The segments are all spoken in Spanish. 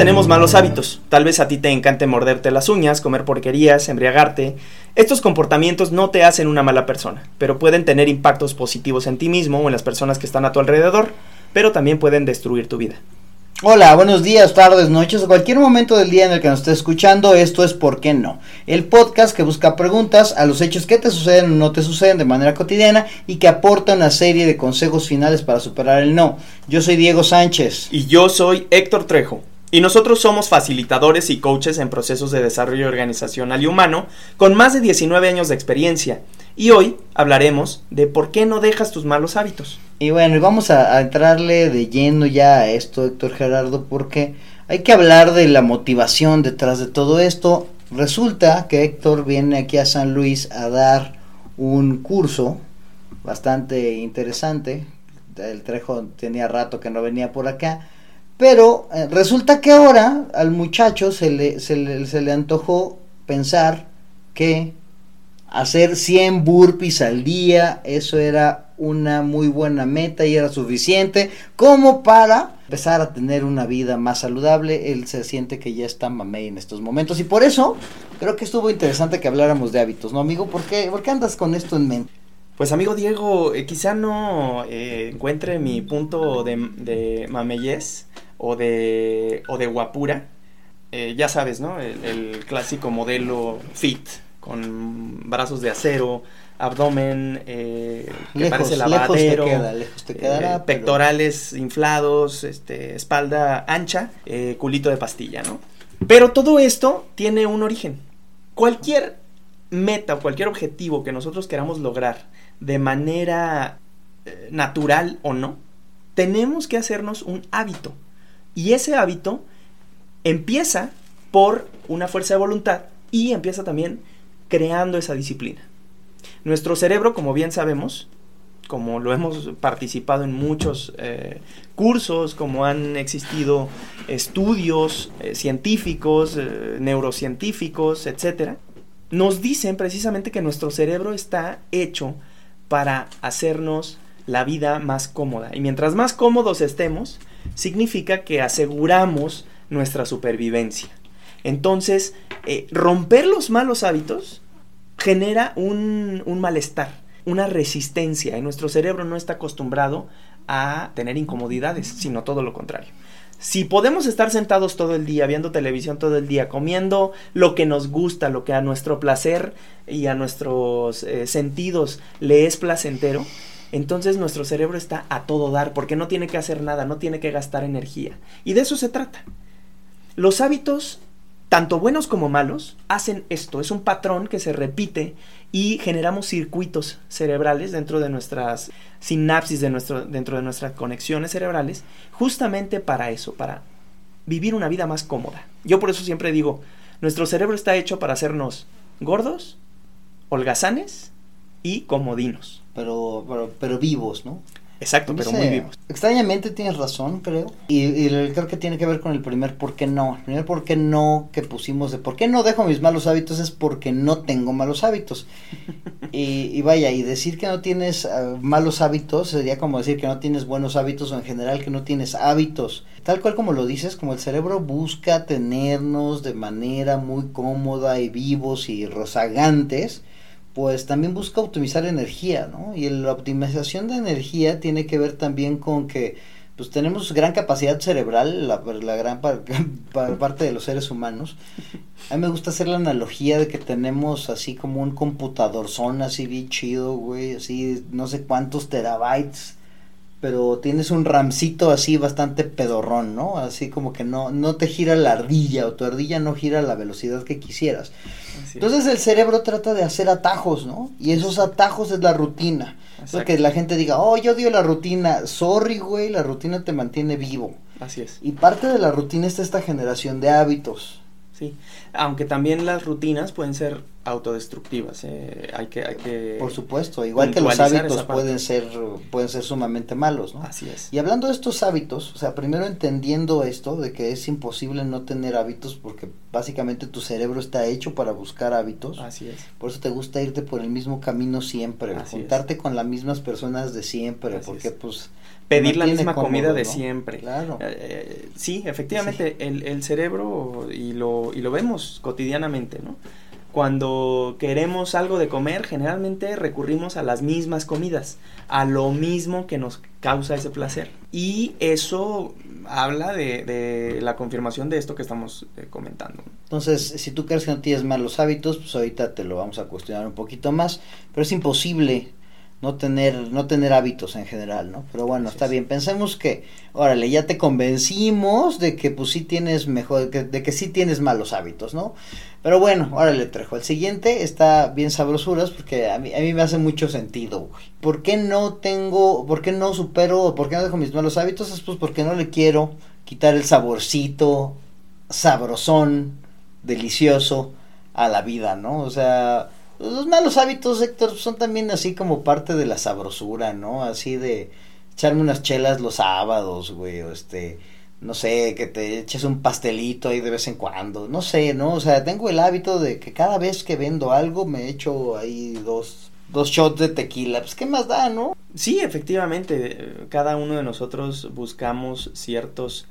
Tenemos malos hábitos. Tal vez a ti te encante morderte las uñas, comer porquerías, embriagarte. Estos comportamientos no te hacen una mala persona, pero pueden tener impactos positivos en ti mismo o en las personas que están a tu alrededor, pero también pueden destruir tu vida. Hola, buenos días, tardes, noches o cualquier momento del día en el que nos esté escuchando. Esto es ¿Por qué no? El podcast que busca preguntas a los hechos que te suceden o no te suceden de manera cotidiana y que aporta una serie de consejos finales para superar el no. Yo soy Diego Sánchez. Y yo soy Héctor Trejo. Y nosotros somos facilitadores y coaches en procesos de desarrollo organizacional y humano con más de 19 años de experiencia. Y hoy hablaremos de por qué no dejas tus malos hábitos. Y bueno, vamos a, entrarle de lleno ya a esto, Héctor Gerardo, porque hay que hablar de la motivación detrás de todo esto. Resulta que Héctor viene aquí a San Luis a dar un curso bastante interesante. El Trejo tenía rato que no venía por acá pero eh, resulta que ahora al muchacho se le, se le, se le antojó pensar que hacer 100 burpees al día, eso era una muy buena meta y era suficiente como para empezar a tener una vida más saludable. Él se siente que ya está mamey en estos momentos y por eso creo que estuvo interesante que habláramos de hábitos, ¿no, amigo? ¿Por qué, ¿Por qué andas con esto en mente? Pues amigo Diego, eh, quizá no eh, encuentre mi punto de, de mameyes o de, o de guapura. Eh, ya sabes, ¿no? El, clásico modelo fit, con brazos de acero, abdomen eh, que parece lavadero, eh, pectorales inflados, este, espalda ancha, culito de pastilla, ¿no? Pero todo esto tiene un origen. Cualquier meta o cualquier objetivo que nosotros queramos lograr de manera natural o no, tenemos que hacernos un hábito. Y ese hábito empieza por una fuerza de voluntad y empieza también creando esa disciplina. Nuestro cerebro, como bien sabemos, como lo hemos participado en muchos eh, cursos, como han existido estudios eh, científicos, eh, neurocientíficos, etc., nos dicen precisamente que nuestro cerebro está hecho para hacernos la vida más cómoda. Y mientras más cómodos estemos, significa que aseguramos nuestra supervivencia. Entonces, eh, romper los malos hábitos genera un, un malestar, una resistencia. Y nuestro cerebro no está acostumbrado a tener incomodidades, sino todo lo contrario. Si podemos estar sentados todo el día, viendo televisión todo el día, comiendo lo que nos gusta, lo que a nuestro placer y a nuestros eh, sentidos le es placentero, entonces nuestro cerebro está a todo dar porque no tiene que hacer nada, no tiene que gastar energía. Y de eso se trata. Los hábitos, tanto buenos como malos, hacen esto. Es un patrón que se repite y generamos circuitos cerebrales dentro de nuestras sinapsis, de nuestro, dentro de nuestras conexiones cerebrales, justamente para eso, para vivir una vida más cómoda. Yo por eso siempre digo, nuestro cerebro está hecho para hacernos gordos, holgazanes y comodinos pero, pero, pero vivos, ¿no? Exacto, pero muy vivos. Extrañamente tienes razón, creo. Y, creo que tiene que ver con el primer por qué no. El primer por qué no que pusimos de por qué no dejo mis malos hábitos es porque no tengo malos hábitos. y, vaya, y decir que no tienes ah, malos hábitos sería como decir que no tienes buenos hábitos o en general que no tienes hábitos. Tal cual como lo dices, como el cerebro busca tenernos de manera muy cómoda y vivos y rozagantes pues también busca optimizar energía, ¿no? Y la optimización de energía tiene que ver también con que pues tenemos gran capacidad cerebral, la, la gran parte de los seres humanos. A mí me gusta hacer la analogía de que tenemos así como un computador son así bien chido, güey, así no sé cuántos terabytes, pero tienes un ramcito así bastante pedorrón, ¿no? Así como que no, no te gira la ardilla o tu ardilla no gira a la velocidad que quisieras. Entonces el cerebro trata de hacer atajos, ¿no? Y esos atajos es la rutina. Es que la gente diga, oh, yo odio la rutina. Sorry, güey, la rutina te mantiene vivo. Así es. Y parte de la rutina está esta generación de hábitos. Sí, aunque también las rutinas pueden ser autodestructivas. eh, Hay que, hay que Por supuesto, igual que los hábitos pueden ser, pueden ser sumamente malos, ¿no? Así es. Y hablando de estos hábitos, o sea, primero entendiendo esto de que es imposible no tener hábitos porque básicamente tu cerebro está hecho para buscar hábitos. Así es. Por eso te gusta irte por el mismo camino siempre, Así juntarte con las mismas personas de siempre, Así porque es. pues Pedir la misma cómodo, comida de ¿no? siempre. Claro. Eh, sí, efectivamente, El, el cerebro, y lo, y lo vemos cotidianamente, ¿no? Cuando queremos algo de comer, generalmente recurrimos a las mismas comidas, a lo mismo que nos causa ese placer. Y eso habla de, de la confirmación de esto que estamos eh, comentando. Entonces, si tú crees que no tienes malos hábitos, pues ahorita te lo vamos a cuestionar un poquito más, pero es imposible no tener no tener hábitos en general, ¿no? Pero bueno, Así está es. bien. Pensemos que, órale, ya te convencimos de que pues sí tienes mejor que- de que sí tienes malos hábitos, ¿no? Pero bueno, órale, Trejo. El siguiente está bien sabrosuras porque a mí, a mí me hace mucho sentido, güey. ¿Por qué no tengo, por qué no supero, por qué no dejo mis malos hábitos? Es pues porque no le quiero quitar el saborcito sabrosón, delicioso a la vida, ¿no? O sea, los malos hábitos, Héctor, son también así como parte de la sabrosura, ¿no? Así de echarme unas chelas los sábados, güey, o este, no sé, que te eches un pastelito ahí de vez en cuando, no sé, ¿no? O sea, tengo el hábito de que cada vez que vendo algo me echo ahí dos, dos shots de tequila, pues qué más da, ¿no? Sí, efectivamente, cada uno de nosotros buscamos ciertos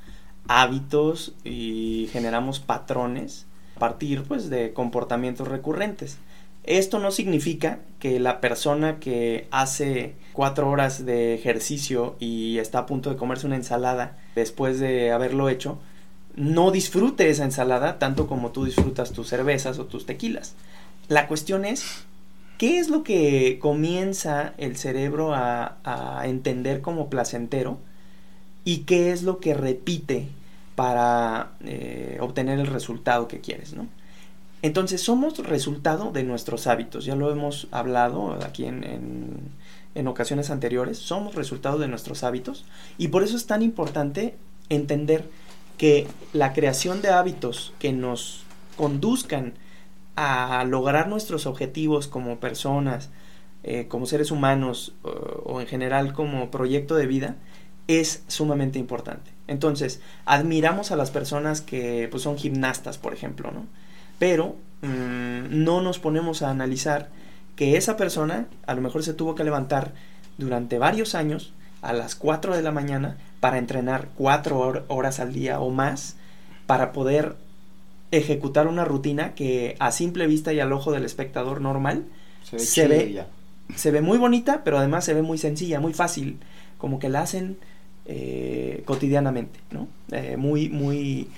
hábitos y generamos patrones a partir pues de comportamientos recurrentes. Esto no significa que la persona que hace cuatro horas de ejercicio y está a punto de comerse una ensalada después de haberlo hecho, no disfrute esa ensalada tanto como tú disfrutas tus cervezas o tus tequilas. La cuestión es, ¿qué es lo que comienza el cerebro a, entender como placentero? ¿Y qué es lo que repite para eh, obtener el resultado que quieres, ¿no? Entonces somos resultado de nuestros hábitos, ya lo hemos hablado aquí en, en, ocasiones anteriores, somos resultado de nuestros hábitos y por eso es tan importante entender que la creación de hábitos que nos conduzcan a lograr nuestros objetivos como personas, eh, como seres humanos o en general como proyecto de vida, es sumamente importante. Entonces, admiramos a las personas que pues, son gimnastas, por ejemplo, ¿no? Pero mmm, no nos ponemos a analizar que esa persona a lo mejor se tuvo que levantar durante varios años a las 4 de la mañana para entrenar 4 hor horas al día o más para poder ejecutar una rutina que a simple vista y al ojo del espectador normal Se ve, Se ve- se ve muy bonita, pero además se ve muy sencilla, muy fácil, como que la hacen eh, cotidianamente, ¿no? Eh, muy, muy,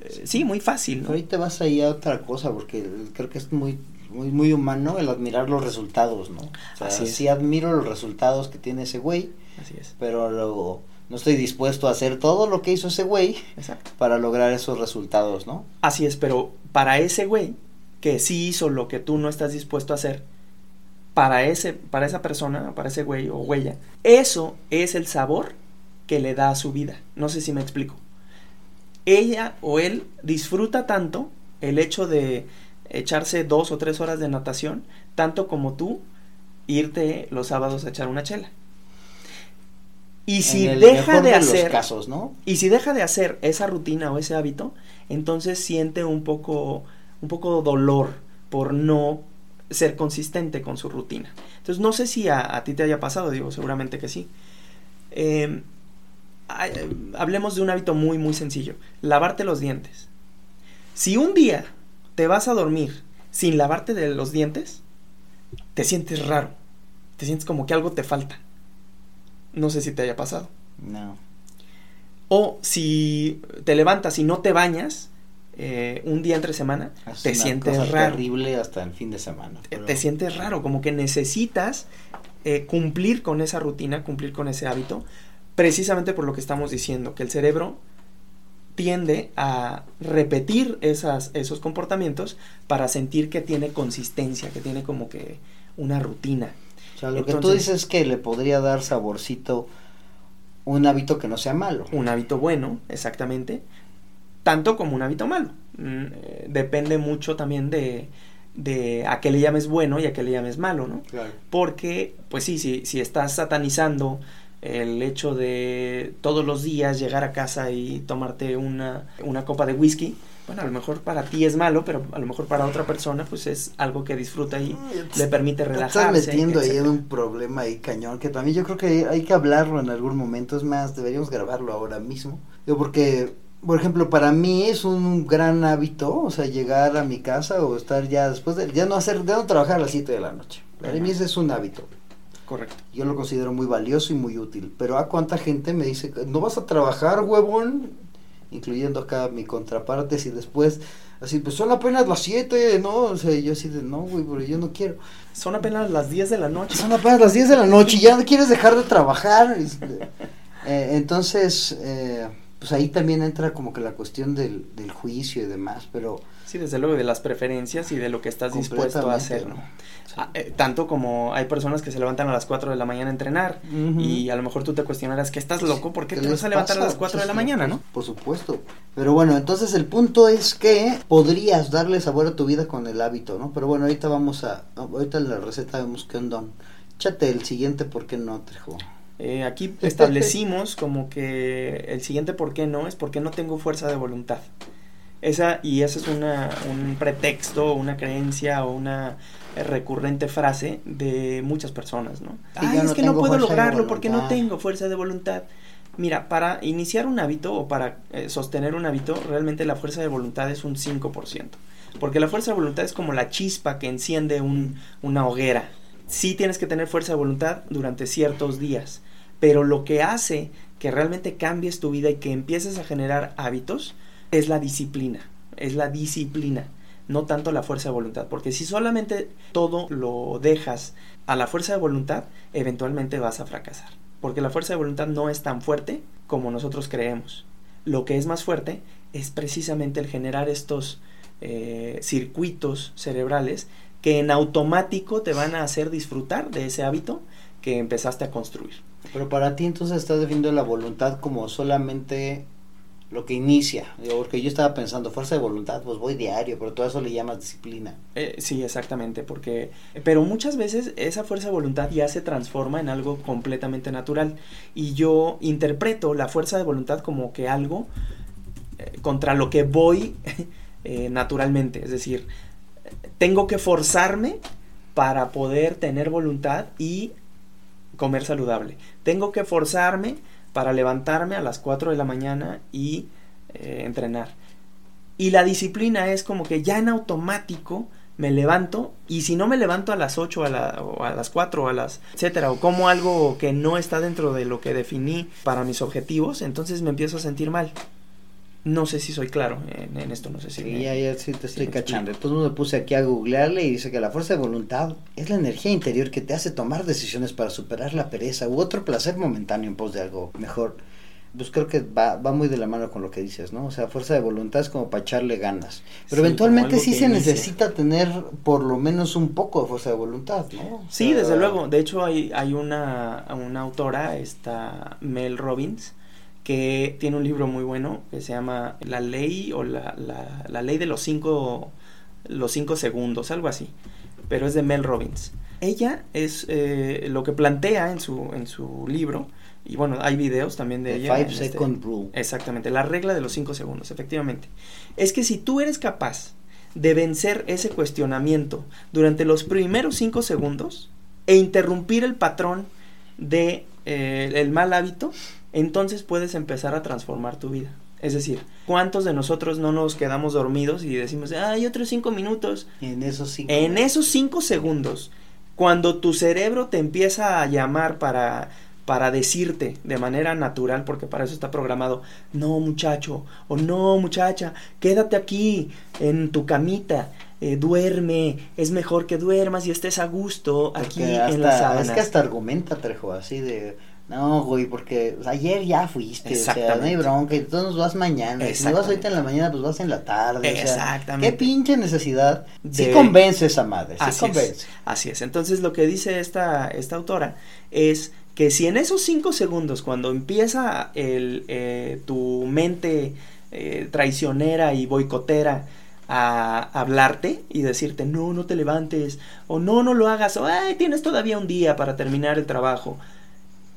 eh, sí, muy fácil, ¿no? Ahorita vas ahí a otra cosa porque creo que es muy muy muy humano el admirar los resultados, ¿no? O sea, Así es. sí admiro los resultados que tiene ese güey, Así es, pero luego no estoy dispuesto a hacer todo lo que hizo ese güey exacto. para lograr esos resultados, ¿no? Así es, pero para ese güey que sí hizo lo que tú no estás dispuesto a hacer, para ese, para esa persona, para ese güey o huella, eso es el sabor que le da a su vida. No sé si me explico. Ella o él disfruta tanto el hecho de echarse dos o tres horas de natación, tanto como tú irte los sábados a echar una chela. Y si deja de los hacer casos, ¿no? y si deja de hacer esa rutina o ese hábito, entonces siente un poco, un poco dolor por no ser consistente con su rutina. Entonces no sé si a, a ti te haya pasado, digo, seguramente que sí. Eh, hablemos de un hábito muy, muy sencillo. Lavarte los dientes. Si un día te vas a dormir sin lavarte de los dientes, te sientes raro. Te sientes como que algo te falta. No sé si te haya pasado. No. O si te levantas y no te bañas eh, un día entre semana, Es te una sientes cosa raro. terrible hasta el fin de semana. Te sientes raro, como que necesitas eh, cumplir con esa rutina, cumplir con ese hábito, precisamente por lo que estamos diciendo, que el cerebro tiende a repetir esas, esos comportamientos para sentir que tiene consistencia, que tiene como que una rutina. O sea, lo que tú dices es que le podría dar saborcito un hábito que no sea malo. un hábito bueno, exactamente, tanto como un hábito malo. Mm, eh, depende mucho también de de a qué le llames bueno y a qué le llames malo, ¿no? Claro. Porque, pues sí, si, si estás satanizando el hecho de todos los días llegar a casa y tomarte una, una copa de whisky, bueno, a lo mejor para ti es malo, pero a lo mejor para otra persona pues es algo que disfruta y le permite Te relajarse. estás metiendo ahí en un problema ahí cañón, que también yo creo que hay que hablarlo en algún momento, es más, deberíamos grabarlo ahora mismo. Digo, porque, por ejemplo, para mí es un gran hábito, o sea, llegar a mi casa o estar ya después de, ya no hacer, ya no trabajar a las 7 de la noche. Para mí ese es un hábito. Correcto. Yo lo considero muy valioso y muy útil. Pero a cuánta gente me dice, no vas a trabajar, huevón, incluyendo acá mi contraparte, si después, así, pues son apenas las 7, ¿no? O sea, yo así de, no, güey, pero yo no quiero. Son apenas las 10 de la noche. Son apenas las 10 de la noche y ya no quieres dejar de trabajar. Este, eh, entonces, eh, pues ahí también entra como que la cuestión del, del juicio y demás, pero... Sí, desde luego de las preferencias y de lo que estás dispuesto a hacer, ¿no? ¿no? Ah, eh, tanto como hay personas que se levantan a las 4 de la mañana a entrenar y a lo mejor tú te cuestionarás que estás loco, ¿por qué ¿Qué te vas a levantar a las 4 de la mañana, no? locos, Por supuesto. Pero bueno, entonces el punto es que podrías darle sabor a tu vida con el hábito, ¿no? Pero bueno, ahorita vamos a... Ahorita en la receta vemos que don. Échate el siguiente, ¿por qué no, Trejo? Eh, aquí establecimos como que el siguiente por qué no es porque no tengo fuerza de voluntad. Esa, y esa es una, un pretexto, una creencia o una recurrente frase de muchas personas, ¿no? Ay, yo es no que no puedo lograrlo porque no tengo fuerza de voluntad. Mira, para iniciar un hábito o para eh, sostener un hábito, realmente la fuerza de voluntad es un 5%. Porque la fuerza de voluntad es como la chispa que enciende un, una hoguera. Sí tienes que tener fuerza de voluntad durante ciertos días, pero lo que hace que realmente cambies tu vida y que empieces a generar hábitos es la disciplina, es la disciplina, no tanto la fuerza de voluntad, porque si solamente todo lo dejas a la fuerza de voluntad, eventualmente vas a fracasar, porque la fuerza de voluntad no es tan fuerte como nosotros creemos. Lo que es más fuerte es precisamente el generar estos eh, circuitos cerebrales que en automático te van a hacer disfrutar de ese hábito que empezaste a construir. Pero para ti entonces estás definiendo la voluntad como solamente lo que inicia. Porque yo estaba pensando, fuerza de voluntad, pues voy diario, pero todo eso le llamas disciplina. Eh, sí, exactamente, porque... Pero muchas veces esa fuerza de voluntad ya se transforma en algo completamente natural. Y yo interpreto la fuerza de voluntad como que algo eh, contra lo que voy eh, naturalmente. Es decir, tengo que forzarme para poder tener voluntad y comer saludable. Tengo que forzarme para levantarme a las 4 de la mañana y eh, entrenar. Y la disciplina es como que ya en automático me levanto y si no me levanto a las 8 a o a las 4 o a las etcétera o como algo que no está dentro de lo que definí para mis objetivos, entonces me empiezo a sentir mal. No sé si soy claro en, en esto, no sé si... Sí, me- ya, ya sí te estoy me cachando. Entonces me puse aquí a googlearle y dice que la fuerza de voluntad es la energía interior que te hace tomar decisiones para superar la pereza u otro placer momentáneo en pos de algo mejor. Pues creo que va, va muy de la mano con lo que dices, ¿no? O sea, fuerza de voluntad es como para echarle ganas. Pero Sí, eventualmente sí se inicia. necesita tener por lo menos un poco de fuerza de voluntad, ¿no? O Sí, sea, desde luego. De hecho, hay, hay una, una autora, esta Mel Robbins, que tiene un libro muy bueno que se llama La ley o la, la, la ley de los cinco, los cinco segundos, algo así. Pero es de Mel Robbins. Ella es eh, lo que plantea en su, en su libro, y bueno, hay videos también de The ella. Five este- Second Rule. Exactamente, la regla de los cinco segundos, efectivamente. Es que si tú eres capaz de vencer ese cuestionamiento durante los primeros cinco segundos e interrumpir el patrón de eh, el mal hábito, entonces puedes empezar a transformar tu vida. Es decir, ¿cuántos de nosotros no nos quedamos dormidos y decimos, hay otros cinco minutos? En esos cinco. En esos cinco segundos, cuando tu cerebro te empieza a llamar para, para decirte de manera natural, porque para eso está programado, no muchacho o no muchacha, quédate aquí en tu camita, eh, duerme, es mejor que duermas y estés a gusto aquí en las hasta- sábanas. Es que hasta argumenta, Trejo, así de. No, güey, porque ayer ya fuiste, o sea, no hay bronca, y tú nos vas mañana. Si no vas ahorita en la mañana, pues vas en la tarde. o sea, Exactamente. qué pinche necesidad. Sí De- convence esa madre, sí Así convence. es, así es. Entonces lo que dice esta, esta autora es que si en esos cinco segundos, cuando empieza el, eh, tu mente eh, traicionera y boicotera a hablarte y decirte, no, no te levantes, o no, no lo hagas, o ay, tienes todavía un día para terminar el trabajo.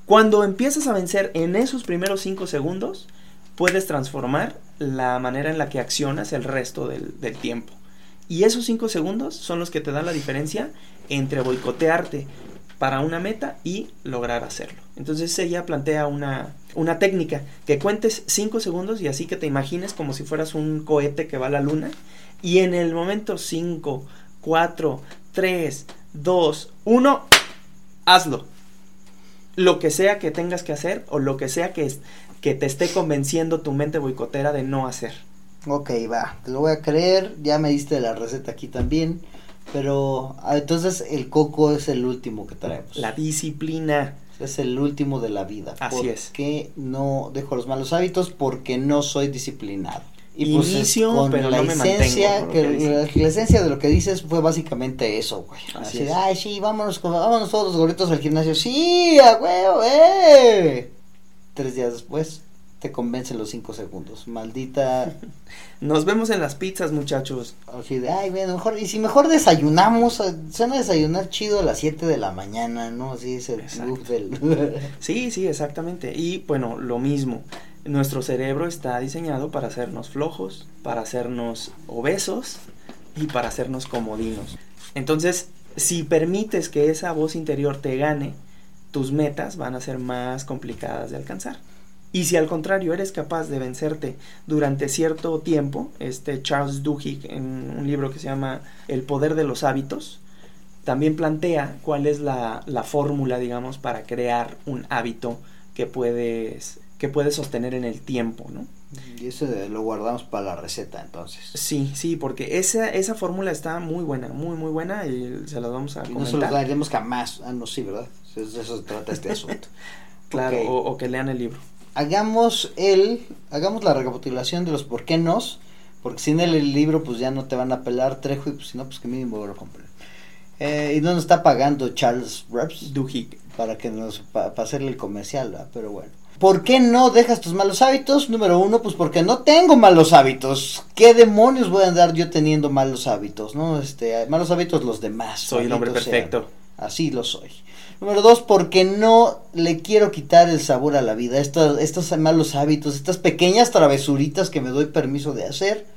Cuando empiezas a vencer en esos primeros cinco segundos, puedes transformar la manera en la que accionas el resto del, tiempo. Y esos cinco segundos son los que te dan la diferencia entre boicotearte para una meta y lograr hacerlo. Entonces ella plantea una, una técnica, que cuentes 5 segundos y así que te imagines como si fueras un cohete que va a la luna y en el momento 5, 4, 3, 2, 1, hazlo. Lo que sea que tengas que hacer o lo que sea que, que te esté convenciendo tu mente boicotera de no hacer. Ok, va, te lo voy a creer, ya me diste la receta aquí también. Pero ah, entonces el coco es el último que traemos. La disciplina. Es el último de la vida. Así es. Que no dejo los malos hábitos porque no soy disciplinado. Y pues Inicio, pero no me esencia, que la, esencia de lo que dices fue básicamente eso, güey. Así, ay, sí, vámonos, vámonos todos los gorritos al gimnasio. Sí, a huevo, eh. Tres días después te convence los cinco segundos. Maldita. Nos vemos en las pizzas, muchachos. Así de, ay, bueno, mejor, y si mejor desayunamos, eh, suena desayunar chido a las 7 de la mañana, ¿no? Así es el Sí, sí, exactamente. Y bueno, lo mismo. Nuestro cerebro está diseñado para hacernos flojos, para hacernos obesos y para hacernos comodinos. Entonces, si permites que esa voz interior te gane, tus metas van a ser más complicadas de alcanzar. Y si al contrario eres capaz de vencerte durante cierto tiempo, este Charles Duhigg en un libro que se llama El poder de los hábitos, también plantea cuál es la, la fórmula, digamos, para crear un hábito que puedes, que puedes sostener en el tiempo, ¿no? Y eso lo guardamos para la receta entonces. Sí, sí, porque esa, esa fórmula está muy buena, muy, muy buena y se la vamos a y No se la daremos jamás. Ah, no, sí, ¿verdad? De eso se trata este asunto. claro, o, o que lean el libro hagamos el, hagamos la recapitulación de los por qué nos, porque sin el, el libro pues ya no te van a pelar Trejo y pues si no pues que mínimo lo compren. Eh, y nos está pagando Charles Reps Duhigg para que nos para hacerle el comercial, pero bueno. ¿Por qué no dejas tus malos hábitos? Número uno, pues porque no tengo malos hábitos. ¿Qué demonios voy a andar yo teniendo malos hábitos? ¿No? Este, malos hábitos los demás. Soy el hombre perfecto. Así lo soy. Número dos, porque no le quiero quitar el sabor a la vida. Estos, estos malos hábitos, estas pequeñas travesuritas que me doy permiso de hacer,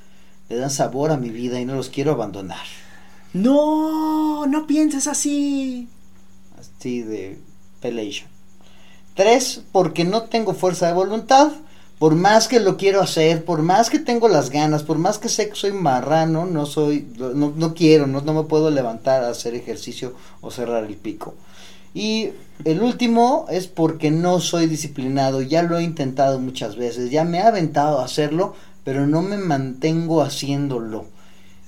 le dan sabor a mi vida y no los quiero abandonar. No, no pienses así. Así de pelation. Tres, porque no tengo fuerza de voluntad. Por más que lo quiero hacer, por más que tengo las ganas, por más que sé que soy marrano, no soy, no, no quiero, no, no me puedo levantar a hacer ejercicio o cerrar el pico. Y el último es porque no soy disciplinado, ya lo he intentado muchas veces, ya me he aventado a hacerlo, pero no me mantengo haciéndolo.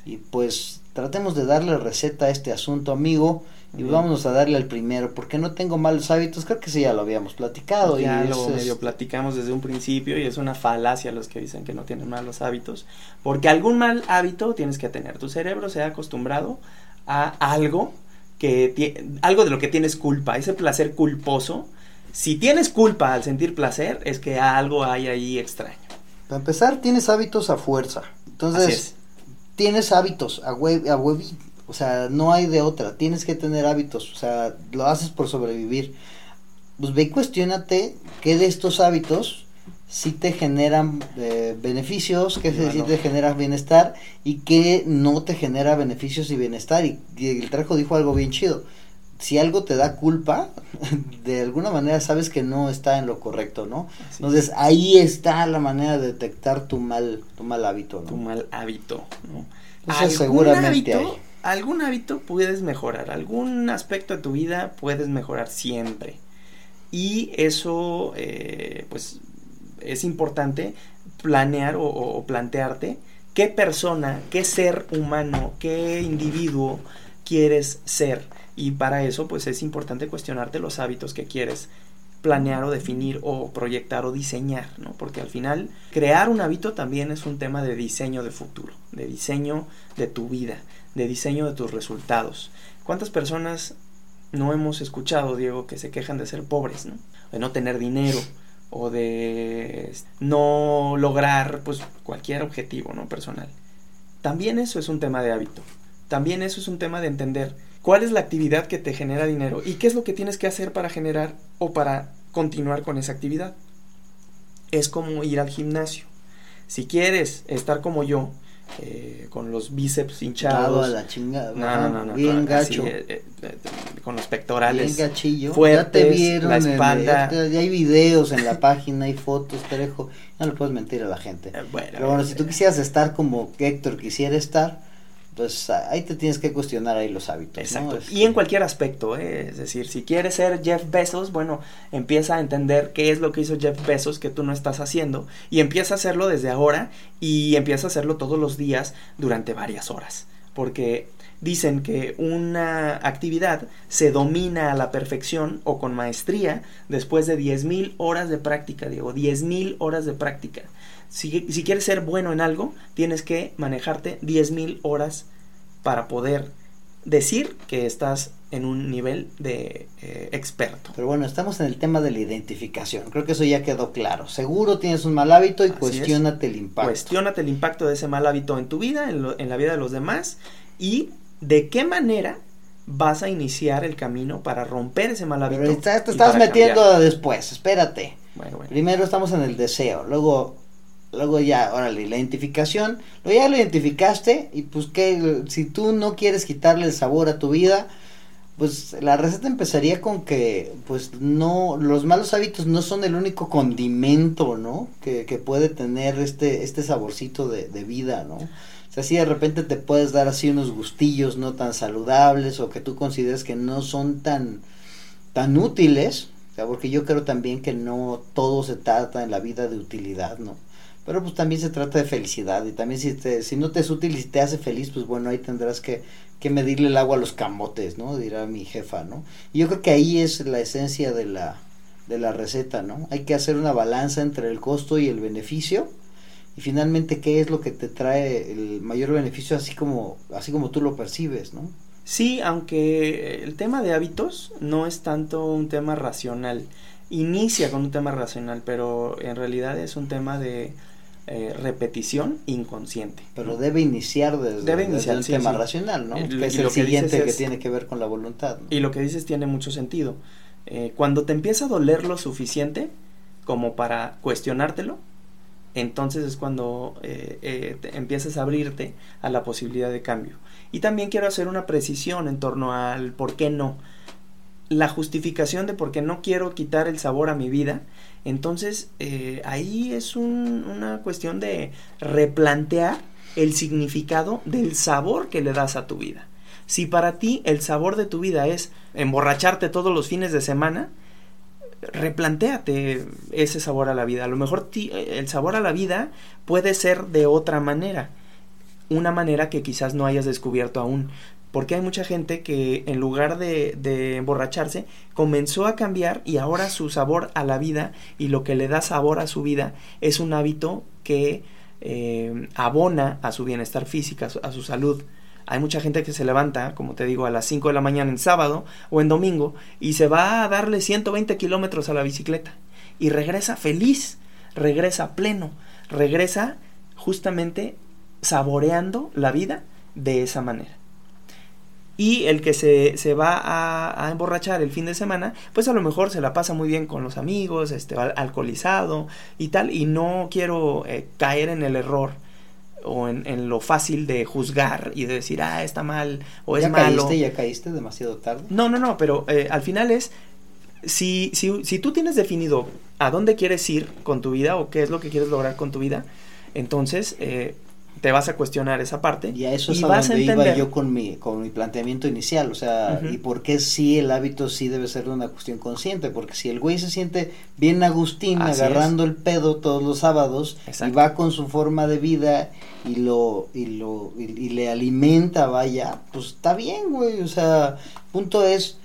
Y pues tratemos de darle receta a este asunto, amigo, y vámonos a darle al primero, porque no tengo malos hábitos, creo que sí ya lo habíamos platicado. Ya lo medio platicamos desde un principio y es una falacia los que dicen que no tienen malos hábitos, porque algún mal hábito tienes que tener, tu cerebro se ha acostumbrado a algo que algo de lo que tienes culpa, ese placer culposo. Si tienes culpa al sentir placer, es que algo hay ahí extraño. Para empezar, tienes hábitos a fuerza. Entonces, tienes hábitos a web, a web, o sea, no hay de otra. Tienes que tener hábitos, o sea, lo haces por sobrevivir. Pues ve y cuestionate qué de estos hábitos si te generan eh, beneficios, que sí te genera bienestar y que no te genera beneficios y bienestar. Y, el trajo dijo algo bien chido. Si algo te da culpa, de alguna manera sabes que no está en lo correcto, ¿no? Entonces ahí está la manera de detectar tu mal, tu mal hábito, ¿no? Tu mal hábito, ¿no? Eso seguramente hábito, Algún hábito puedes mejorar, algún aspecto de tu vida puedes mejorar siempre. Y eso, eh, pues es importante planear o, plantearte qué persona, qué ser humano, qué individuo quieres ser. Y para eso, pues es importante cuestionarte los hábitos que quieres planear o definir o proyectar o diseñar, ¿no? Porque al final crear un hábito también es un tema de diseño de futuro, de diseño de tu vida, de diseño de tus resultados. ¿Cuántas personas no hemos escuchado, Diego, que se quejan de ser pobres, ¿no? De no tener dinero, o de no lograr pues cualquier objetivo no personal también eso es un tema de hábito. También eso es un tema de entender cuál es la actividad que te genera dinero y qué es lo que tienes que hacer para generar o para continuar con esa actividad. Es como ir al gimnasio. Si quieres estar como yo, eh, con los bíceps hinchados. a la chingada. No, no, no, Bien gacho. así, eh, eh, eh, con los pectorales. Bien gachillo. fuertes, ya te vieron. la el- espalda. ya, hay videos en la página, hay fotos, Trejo. No le puedes mentir a la gente. Eh, bueno, Pero bueno, si tú eh, quisieras estar como Héctor quisiera estar, pues ah, ahí te tienes que cuestionar ahí los hábitos. ¿no? Exacto. Y en cualquier aspecto, ¿eh? es decir, si quieres ser Jeff Bezos, bueno, empieza a entender qué es lo que hizo Jeff Bezos que tú no estás haciendo y empieza a hacerlo desde ahora y empieza a hacerlo todos los días durante varias horas. Porque dicen que una actividad se domina a la perfección o con maestría después de 10.000 horas de práctica, Diego, 10.000 horas de práctica. Si, si quieres ser bueno en algo, tienes que manejarte 10.000 horas para poder decir que estás en un nivel de eh, experto. Pero bueno, estamos en el tema de la identificación. Creo que eso ya quedó claro. Seguro tienes un mal hábito y Así cuestionate el impacto. Cuestiónate el impacto de ese mal hábito en tu vida, en, lo- en la vida de los demás y de qué manera vas a iniciar el camino para romper ese mal hábito. Pero está- te estás metiendo cambiar. después, espérate. Bueno, bueno. Primero estamos en el deseo, luego luego ya, órale, la identificación, luego ya lo identificaste y pues que si tú no quieres quitarle el sabor a tu vida, pues la receta empezaría con que pues no los malos hábitos no son el único condimento, ¿no? Que, que puede tener este este saborcito de, de vida, ¿no? O sea, si de repente te puedes dar así unos gustillos no tan saludables o que tú consideres que no son tan tan útiles, o sea, porque yo creo también que no todo se trata en la vida de utilidad, ¿no? Pero pues también se trata de felicidad y también si te, si no te es útil y te hace feliz, pues bueno, ahí tendrás que, que medirle el agua a los camotes, ¿no? Dirá mi jefa, ¿no? Y yo creo que ahí es la esencia de la, de la receta, ¿no? Hay que hacer una balanza entre el costo y el beneficio y finalmente qué es lo que te trae el mayor beneficio así como, así como tú lo percibes, ¿no? Sí, aunque el tema de hábitos no es tanto un tema racional. Inicia con un tema racional, pero en realidad es un tema de eh, repetición inconsciente. Pero debe iniciar desde, Debe desde iniciar, el sí, tema sí. racional, ¿no? Lo- que es el que siguiente que tiene que ver con la voluntad. ¿no? Y lo que dices tiene mucho sentido. Eh, cuando te empieza a doler lo suficiente como para cuestionártelo, entonces es cuando eh, eh, te empiezas a abrirte a la posibilidad de cambio. Y también quiero hacer una precisión en torno al por qué no. La justificación de por qué no quiero quitar el sabor a mi vida, entonces eh, ahí es un- una cuestión de replantear el significado del sabor que le das a tu vida. Si para ti el sabor de tu vida es emborracharte todos los fines de semana, replantéate ese sabor a la vida. A lo mejor ti- el sabor a la vida puede ser de otra manera, una manera que quizás no hayas descubierto aún. Porque hay mucha gente que en lugar de, de emborracharse comenzó a cambiar y ahora su sabor a la vida y lo que le da sabor a su vida es un hábito que eh, abona a su bienestar físico, a su, a su salud. Hay mucha gente que se levanta, como te digo, a las 5 de la mañana en sábado o en domingo y se va a darle 120 kilómetros a la bicicleta y regresa feliz, regresa pleno, regresa justamente saboreando la vida de esa manera. Y el que se, se va a, a emborrachar el fin de semana, pues a lo mejor se la pasa muy bien con los amigos, este, al- alcoholizado y tal. Y no quiero eh, caer en el error o en, en lo fácil de juzgar y de decir, ah, está mal o es ya malo. caíste, ya caíste demasiado tarde. No, no, no, pero eh, al final es, si, si, si tú tienes definido a dónde quieres ir con tu vida o qué es lo que quieres lograr con tu vida, entonces eh, te vas a cuestionar esa parte Y a eso es y a vas a donde iba yo con mi, con mi planteamiento inicial, o sea, y por qué sí el hábito sí debe ser una cuestión consciente, porque si el güey se siente bien Agustín Así agarrando el pedo todos los sábados y va con su forma de vida y lo y lo y, y le alimenta, vaya, pues está bien, güey, o sea, punto es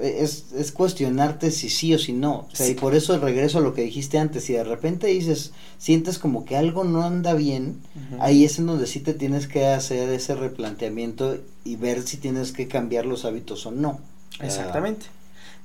es, es cuestionarte si sí o si no. O sea, Sí. y por eso regreso a lo que dijiste antes. Si de repente dices, sientes como que algo no anda bien, ahí es en donde sí te tienes que hacer ese replanteamiento y ver si tienes que cambiar los hábitos o no. Exactamente.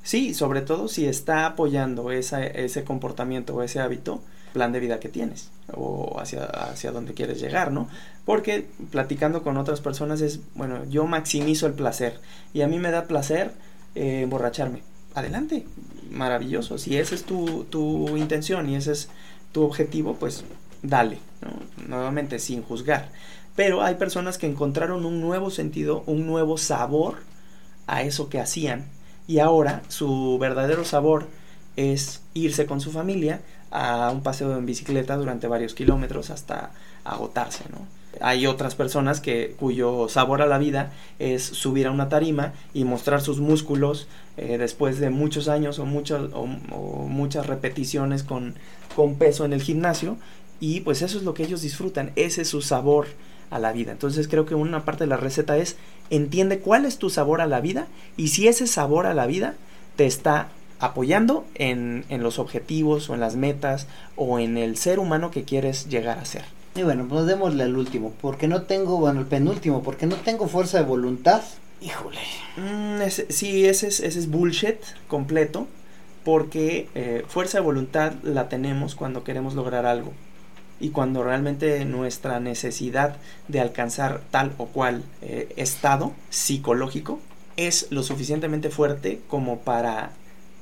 Sí, sobre todo si está apoyando esa, ese comportamiento o ese hábito, plan de vida que tienes o hacia, hacia dónde quieres llegar, ¿no? Porque platicando con otras personas es, bueno, yo maximizo el placer y a mí me da placer eh, emborracharme. Adelante, maravilloso. Si esa es tu, tu intención y ese es tu objetivo, pues dale, ¿no? nuevamente sin juzgar. Pero hay personas que encontraron un nuevo sentido, un nuevo sabor a eso que hacían y ahora su verdadero sabor es irse con su familia a un paseo en bicicleta durante varios kilómetros hasta agotarse, ¿no? Hay otras personas que cuyo sabor a la vida es subir a una tarima y mostrar sus músculos eh, después de muchos años o, muchas o, muchas repeticiones con, peso en el gimnasio y pues eso es lo que ellos disfrutan, ese es su sabor a la vida. Entonces creo que una parte de la receta es entiende cuál es tu sabor a la vida y si ese sabor a la vida te está apoyando en, los objetivos o en las metas o en el ser humano que quieres llegar a ser. Y bueno, pues démosle al último, porque no tengo, bueno, el penúltimo, porque no tengo fuerza de voluntad. Híjole. Mm, ese, sí, ese es, ese es bullshit completo, porque eh, fuerza de voluntad la tenemos cuando queremos lograr algo y cuando realmente nuestra necesidad de alcanzar tal o cual eh, estado psicológico es lo suficientemente fuerte como para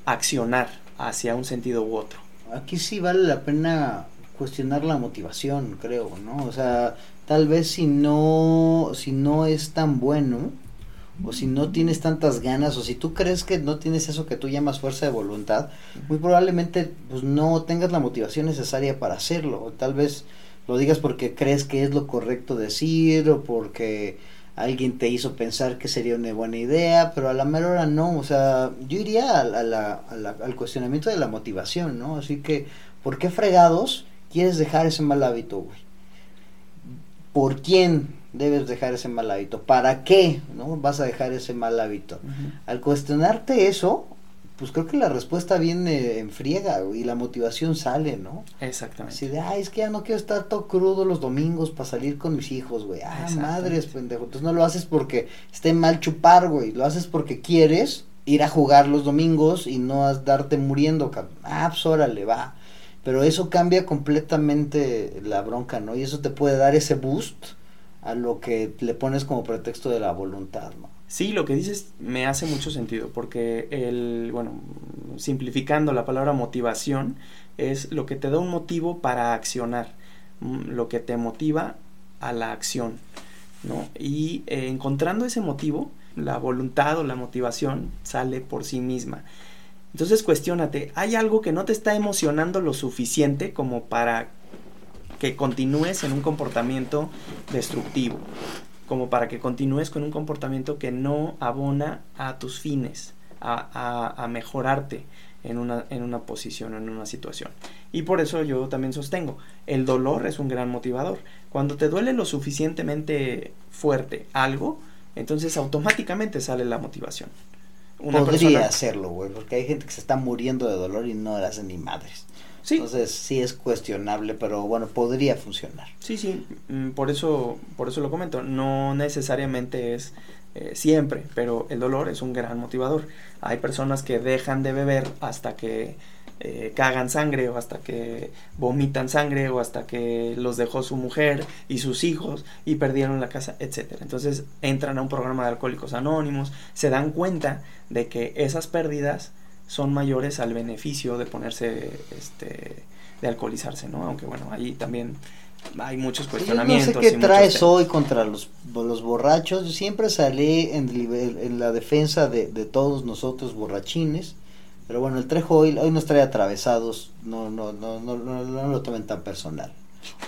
accionar hacia un sentido u otro. Aquí sí vale la pena cuestionar la motivación, creo, ¿no? O sea, tal vez si no, si no es tan bueno, o si no tienes tantas ganas, o si tú crees que no tienes eso que tú llamas fuerza de voluntad, muy probablemente pues no tengas la motivación necesaria para hacerlo. O tal vez lo digas porque crees que es lo correcto decir, o porque alguien te hizo pensar que sería una buena idea, pero a la mera hora no, o sea, yo iría a la, al cuestionamiento de la motivación, ¿no? Así que, ¿por qué fregados quieres dejar ese mal hábito, güey? ¿Por quién debes dejar ese mal hábito? ¿Para qué, no? Vas a dejar ese mal hábito. Al cuestionarte eso, pues creo que la respuesta viene en friega y la motivación sale, ¿no? Exactamente. Así de, ay, es que ya no quiero estar todo crudo los domingos para salir con mis hijos, güey. Ah, madres, pendejo. Entonces no lo haces porque esté mal chupar, güey. Lo haces porque quieres ir a jugar los domingos y no darte muriendo, cabrón. Ah, pues órale, va. Pero eso cambia completamente la bronca, ¿no? Y eso te puede dar ese boost a lo que le pones como pretexto de la voluntad, ¿no? Sí, lo que dices me hace mucho sentido, porque el, bueno, simplificando la palabra motivación, es lo que te da un motivo para accionar, mm, lo que te motiva a la acción, ¿no? Y eh, encontrando ese motivo, la voluntad o la motivación sale por sí misma. Entonces cuestionate, ¿hay algo que no te está emocionando lo suficiente como para que continúes en un comportamiento destructivo? como para que continúes con un comportamiento que no abona a tus fines, a, a, mejorarte en una, en una posición en una situación. Y por eso yo también sostengo, el dolor es un gran motivador. Cuando te duele lo suficientemente fuerte algo, entonces automáticamente sale la motivación. Podría hacerlo, güey, porque hay gente que se está muriendo de dolor y no le hacen ni madres. Entonces sí es cuestionable, pero bueno, podría funcionar. Sí, sí, mm, por eso, por eso lo comento. No necesariamente es eh, siempre, pero el dolor es un gran motivador. Hay personas que dejan de beber hasta que eh, cagan sangre o hasta que vomitan sangre o hasta que los dejó su mujer y sus hijos y perdieron la casa, etcétera. Entonces entran a un programa de alcohólicos anónimos, se dan cuenta de que esas pérdidas son mayores al beneficio de ponerse, este, de alcoholizarse, ¿no? Aunque bueno, ahí también hay muchos cuestionamientos. no sé qué traes hoy contra los, los borrachos. siempre salí en, en la defensa de, de, todos nosotros borrachines. Pero bueno, el Trejo hoy, hoy nos trae atravesados. No, no, no, no, no, no lo tomen tan personal.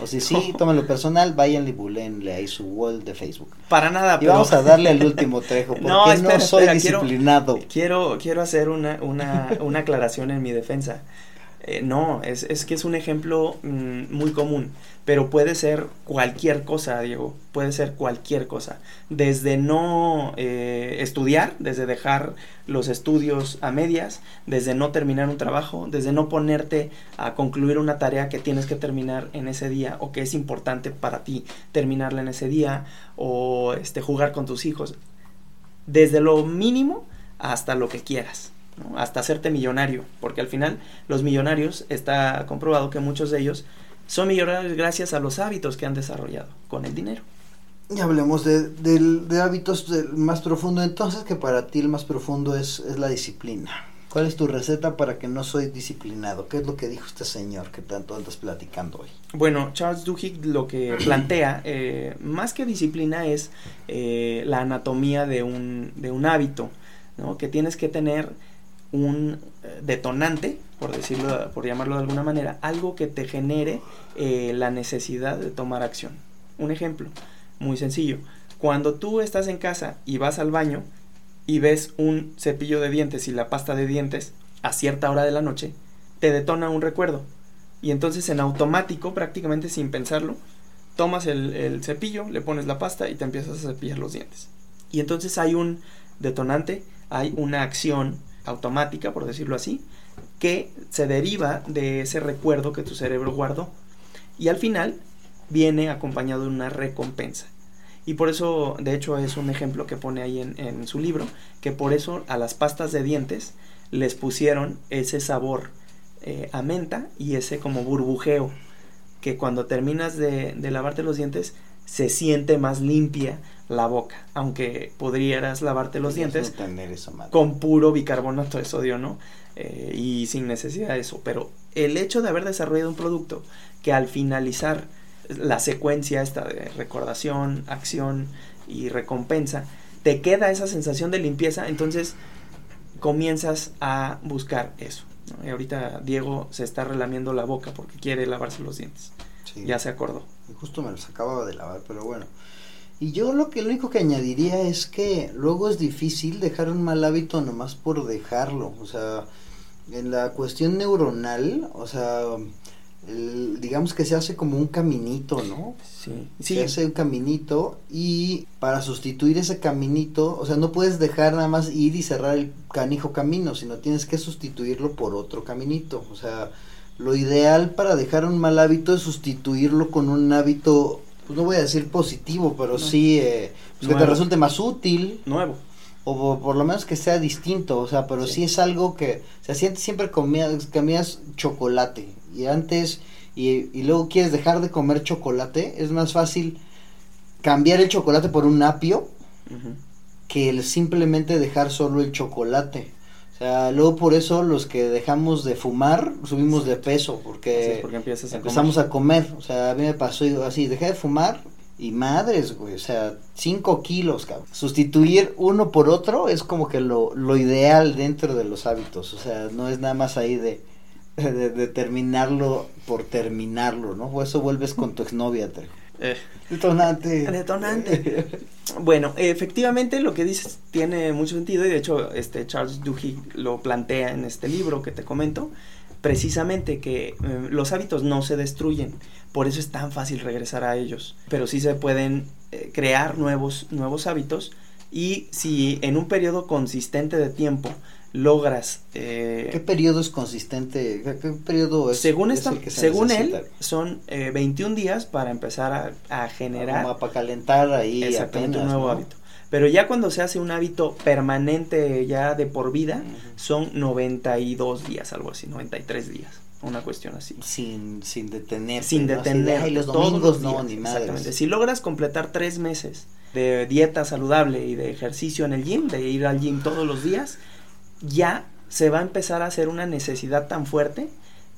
O si sí, tómenlo personal, vayan y bulenle ahí su wall de Facebook. Para nada, y vamos a darle el último trejo, porque no, no soy disciplinado. Quiero, quiero, hacer una, una, una aclaración en mi defensa. Eh, no, es, es, que es un ejemplo mm, muy común, pero puede ser cualquier cosa, Diego, puede ser cualquier cosa. Desde no eh, estudiar, desde dejar los estudios a medias, desde no terminar un trabajo, desde no ponerte a concluir una tarea que tienes que terminar en ese día o que es importante para ti terminarla en ese día o este, jugar con tus hijos. Desde lo mínimo hasta lo que quieras. ¿No? hasta hacerte millonario, porque al final los millonarios está comprobado que muchos de ellos son millonarios gracias a los hábitos que han desarrollado con el dinero. Y hablemos de, hábitos del más profundo entonces, que para ti el más profundo es, es la disciplina. ¿Cuál es tu receta para que no soy disciplinado? ¿Qué es lo que dijo este señor que tanto andas platicando hoy? Bueno, Charles Duhigg lo que plantea, eh, más que disciplina, es eh, la anatomía de un, de un hábito, ¿no? Que tienes que tener un eh, detonante, por decirlo, por llamarlo de alguna manera, algo que te genere eh, la necesidad de tomar acción. Un ejemplo, muy sencillo. Cuando tú estás en casa y vas al baño y ves un cepillo de dientes y la pasta de dientes a cierta hora de la noche, te detona un recuerdo. Y entonces en automático, prácticamente sin pensarlo, tomas el, el cepillo, le pones la pasta y te empiezas a cepillar los dientes. Y entonces hay un detonante, hay una acción automática, por decirlo así, que se deriva de ese recuerdo que tu cerebro guardó. Y al final viene acompañado de una recompensa. Y por eso, de hecho, es un ejemplo que pone ahí en, su libro, que por eso a las pastas de dientes les pusieron ese sabor eh, a menta y ese como burbujeo, que cuando terminas de lavarte los dientes se siente más limpia la boca, aunque podrías lavarte los Podrías dientes no tener eso, madre. con puro bicarbonato de sodio, ¿no? Eh, y sin necesidad de eso. Pero el hecho de haber desarrollado un producto que al finalizar la secuencia esta de recordación, acción y recompensa, te queda esa sensación de limpieza, entonces comienzas a buscar eso. ¿no? Y ahorita Diego se está relamiendo la boca porque quiere lavarse los dientes. Sí. Ya se acordó. Justo me los acababa de lavar, pero bueno. Y yo lo que lo único que añadiría es que luego es difícil dejar un mal hábito nomás por dejarlo. O sea, en la cuestión neuronal, o sea, el- digamos que se hace como un caminito, ¿no? Sí, Se sí, hace un caminito y para sustituir ese caminito, o sea, no puedes dejar nada más ir y cerrar el canijo camino, sino tienes que sustituirlo por otro caminito. O sea, lo ideal para dejar un mal hábito es sustituirlo con un hábito, pues no voy a decir positivo, pero No. sí eh, pues que te resulte más útil nuevo. o por, por lo menos que sea distinto, o sea, pero sí, Sí. es algo que, o sea, siempre, siempre comías, comías chocolate y antes y, y luego quieres dejar de comer chocolate, es más fácil cambiar el chocolate por un apio que el simplemente dejar solo el chocolate. O sea, luego por eso los que dejamos de fumar subimos de peso porque, es, porque empiezas a empezamos comer. a comer. O sea, a mí me pasó así, dejé de fumar y madres, güey, o sea, 5 kilos, cabrón. Sustituir uno por otro es como que lo, lo ideal dentro de los hábitos. O sea, no es nada más ahí de, de, de terminarlo por terminarlo, ¿no? O eso vuelves con tu exnovia, Trejo. Eh, Detonante. Detonante. Bueno, efectivamente lo que dices tiene mucho sentido y de hecho este Charles Duhigg lo plantea en este libro que te comento, precisamente que eh, los hábitos no se destruyen, por eso es tan fácil regresar a ellos, pero sí se pueden eh, crear nuevos, nuevos hábitos y si en un periodo consistente de tiempo logras... eh, ¿Qué periodo es consistente? ¿Qué, qué periodo es? según es esta- el que se según él, son eh, 21 días para empezar a, a generar Como para calentar ahí Exactamente, apenas, un nuevo ¿no? hábito. Pero ya cuando se hace un hábito permanente, ya de por vida, Ujú. son 92 días, algo así, 93 días, una cuestión así. Sin, sin detener. Sin detener. Ay, los domingos no, ni Exactamente. madres. Si logras completar tres meses de dieta saludable y de ejercicio en el gym, de ir al gym todos los días, ya se va a empezar a hacer una necesidad tan fuerte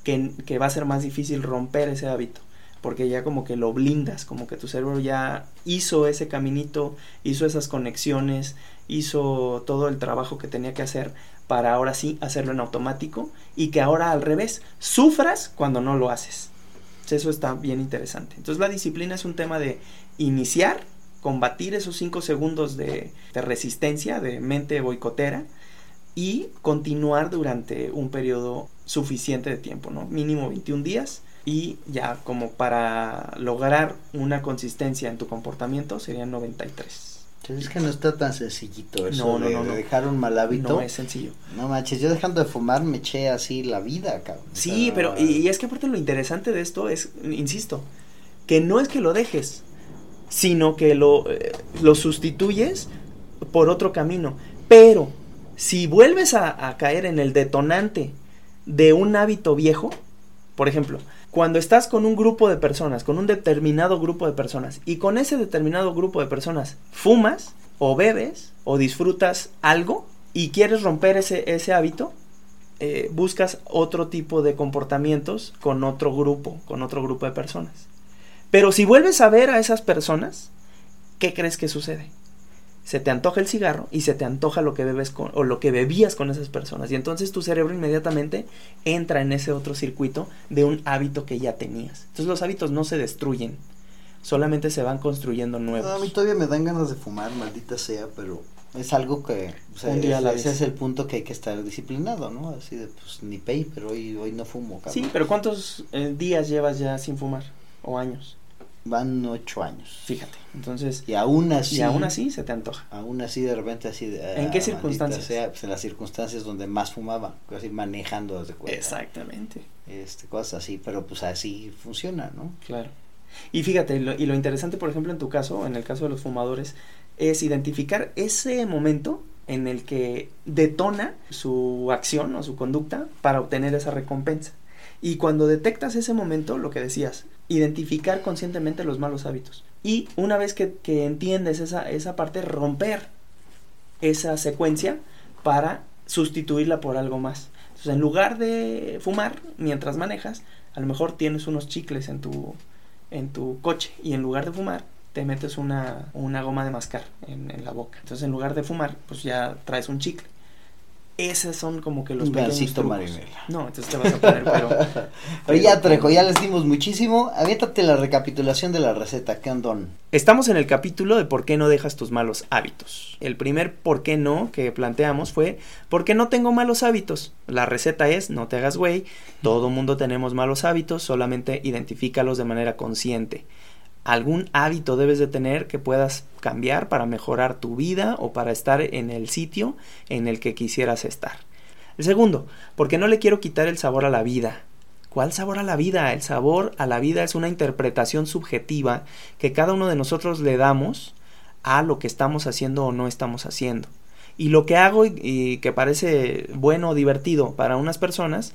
que, que va a ser más difícil romper ese hábito. Porque ya como que lo blindas, como que tu cerebro ya hizo ese caminito, hizo esas conexiones, hizo todo el trabajo que tenía que hacer para ahora sí hacerlo en automático y que ahora al revés, sufras cuando no lo haces. Eso está bien interesante. Entonces la disciplina es un tema de iniciar, combatir esos 5 segundos de, de resistencia, de mente boicotera, y continuar durante un periodo suficiente de tiempo, ¿no? Mínimo 21 días y ya como para lograr una consistencia en tu comportamiento serían 93. Es que no está tan sencillito eso No, no, de, no, no. dejar un mal hábito. No es sencillo. No manches, yo dejando de fumar me eché así la vida, cabrón. Sí, pero y, y es que aparte lo interesante de esto es, insisto, que no es que lo dejes, sino que lo, eh, lo sustituyes por otro camino. Pero Si vuelves a, caer en el detonante de un hábito viejo, por ejemplo, cuando estás con un grupo de personas, con un determinado grupo de personas, y con ese determinado grupo de personas fumas o bebes o disfrutas algo y quieres romper ese, ese hábito, eh, buscas otro tipo de comportamientos con otro grupo, con otro grupo de personas. Pero si vuelves a ver a esas personas, ¿qué crees que sucede? Se te antoja el cigarro y se te antoja lo que bebes con, o lo que bebías con esas personas. Y entonces tu cerebro inmediatamente entra en ese otro circuito de un hábito que ya tenías. Entonces los hábitos no se destruyen, solamente se van construyendo nuevos. a mí todavía me dan ganas de fumar, maldita sea, pero es algo que, o sea, ese es el punto que hay que estar disciplinado, ¿no? Así de, pues ni pay, pero hoy, hoy no fumo. Cabrón. Sí, pero ¿cuántos eh, días llevas ya sin fumar? ¿O años? Van ocho años. Fíjate, entonces... Y aún así... Y aún así se te antoja. Aún así de repente así... ¿En qué circunstancias? Sea, pues en las circunstancias donde más fumaba, así manejando desde cuenta. Exactamente. Este, cosas así, pero pues así funciona, ¿no? Claro. Y fíjate, lo, y lo interesante, por ejemplo, en tu caso, en el caso de los fumadores, es identificar ese momento en el que detona su acción o su conducta para obtener esa recompensa. Y cuando detectas ese momento, lo que decías, identificar conscientemente los malos hábitos. Y una vez que, entiendes esa, esa parte, romper esa secuencia para sustituirla por algo más. Entonces, en lugar de fumar mientras manejas, a lo mejor tienes unos chicles en tu, en tu coche y en lugar de fumar, te metes una, una goma de mascar en, en, la boca. Entonces, en lugar de fumar, pues ya traes un chicle. Esos son como que los un pequeños No, entonces te vas a poner, pero... pero ya, Trejo, ya les dimos muchísimo. Aviéntate la recapitulación de la receta, ¿qué andón? Estamos en el capítulo de por qué no dejas tus malos hábitos. El primer por qué no que planteamos fue ¿por qué no tengo malos hábitos? La receta es no te hagas güey, todo mundo tenemos malos hábitos, solamente identifícalos de manera consciente algún hábito debes de tener que puedas cambiar para mejorar tu vida o para estar en el sitio en el que quisieras estar. El segundo, porque no le quiero quitar el sabor a la vida. ¿Cuál sabor a la vida? El sabor a la vida es una interpretación subjetiva que cada uno de nosotros le damos a lo que estamos haciendo o no estamos haciendo. Y lo que hago y, que parece bueno o divertido para unas personas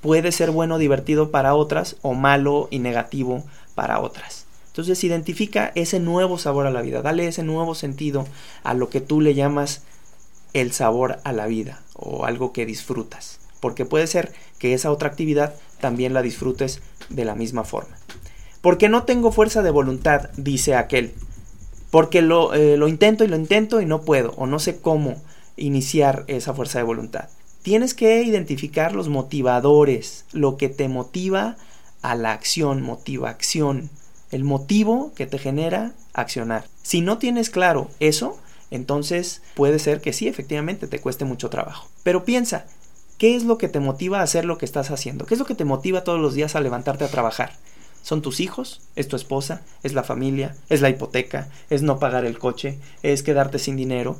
puede ser bueno o divertido para otras o malo y negativo para otras. Entonces identifica ese nuevo sabor a la vida, dale ese nuevo sentido a lo que tú le llamas el sabor a la vida o algo que disfrutas, porque puede ser que esa otra actividad también la disfrutes de la misma forma. Porque no tengo fuerza de voluntad, dice aquel. Porque lo, eh, lo intento y lo intento y no puedo o no sé cómo iniciar esa fuerza de voluntad. Tienes que identificar los motivadores, lo que te motiva a la acción, motivación el motivo que te genera accionar. Si no tienes claro eso, entonces puede ser que sí, efectivamente, te cueste mucho trabajo. Pero piensa, ¿qué es lo que te motiva a hacer lo que estás haciendo? ¿Qué es lo que te motiva todos los días a levantarte a trabajar? ¿Son tus hijos? ¿Es tu esposa? ¿Es la familia? ¿Es la hipoteca? ¿Es no pagar el coche? ¿Es quedarte sin dinero?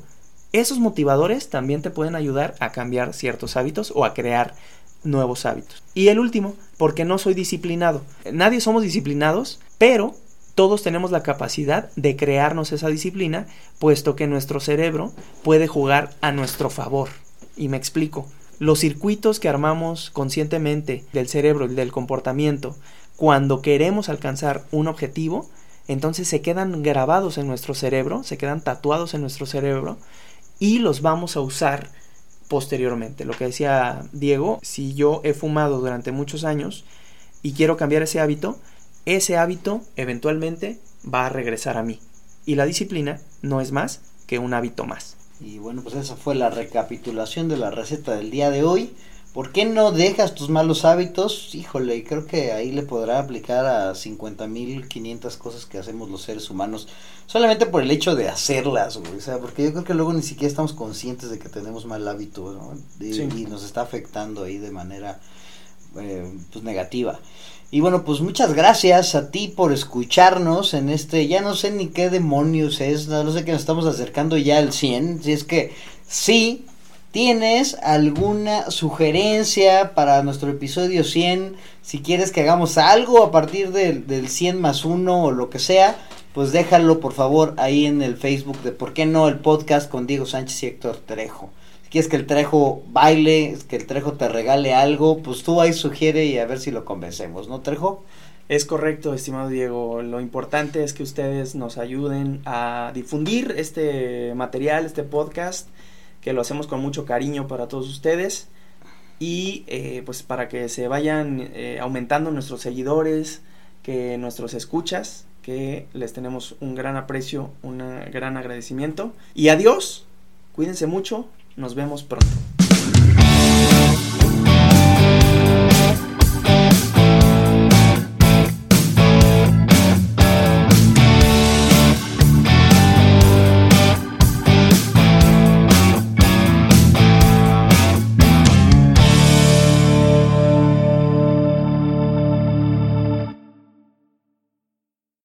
Esos motivadores también te pueden ayudar a cambiar ciertos hábitos o a crear nuevos hábitos. Y el último, porque no soy disciplinado. Nadie somos disciplinados, pero todos tenemos la capacidad de crearnos esa disciplina, puesto que nuestro cerebro puede jugar a nuestro favor. Y me explico. Los circuitos que armamos conscientemente del cerebro y del comportamiento cuando queremos alcanzar un objetivo, entonces se quedan grabados en nuestro cerebro, se quedan tatuados en nuestro cerebro y los vamos a usar posteriormente. Lo que decía Diego, si yo he fumado durante muchos años y quiero cambiar ese hábito, ese hábito eventualmente va a regresar a mí. Y la disciplina no es más que un hábito más. Y bueno, pues esa fue la recapitulación de la receta del día de hoy. ¿Por qué no dejas tus malos hábitos? Híjole, creo que ahí le podrá aplicar a 50.500 cosas que hacemos los seres humanos, solamente por el hecho de hacerlas, güey. O sea, porque yo creo que luego ni siquiera estamos conscientes de que tenemos mal hábito, ¿no? Y, nos está afectando ahí de manera eh, pues negativa. Y bueno, pues muchas gracias a ti por escucharnos en este, ya no sé ni qué demonios es, no sé que nos estamos acercando ya al 100, si es que sí, ¿Tienes alguna sugerencia para nuestro episodio 100? Si quieres que hagamos algo a partir del, del 100 más 1 o lo que sea, pues déjalo por favor ahí en el Facebook de ¿Por qué no el podcast con Diego Sánchez y Héctor Trejo? Quieres que el Trejo baile, que el Trejo te regale algo, pues tú ahí sugiere y a ver si lo convencemos, ¿no, Trejo? Es correcto, estimado Diego. Lo importante es que ustedes nos ayuden a difundir este material, este podcast, que lo hacemos con mucho cariño para todos ustedes y eh, pues para que se vayan eh, aumentando nuestros seguidores, que nuestros escuchas, que les tenemos un gran aprecio, un gran agradecimiento. Y adiós, cuídense mucho, nos vemos pronto.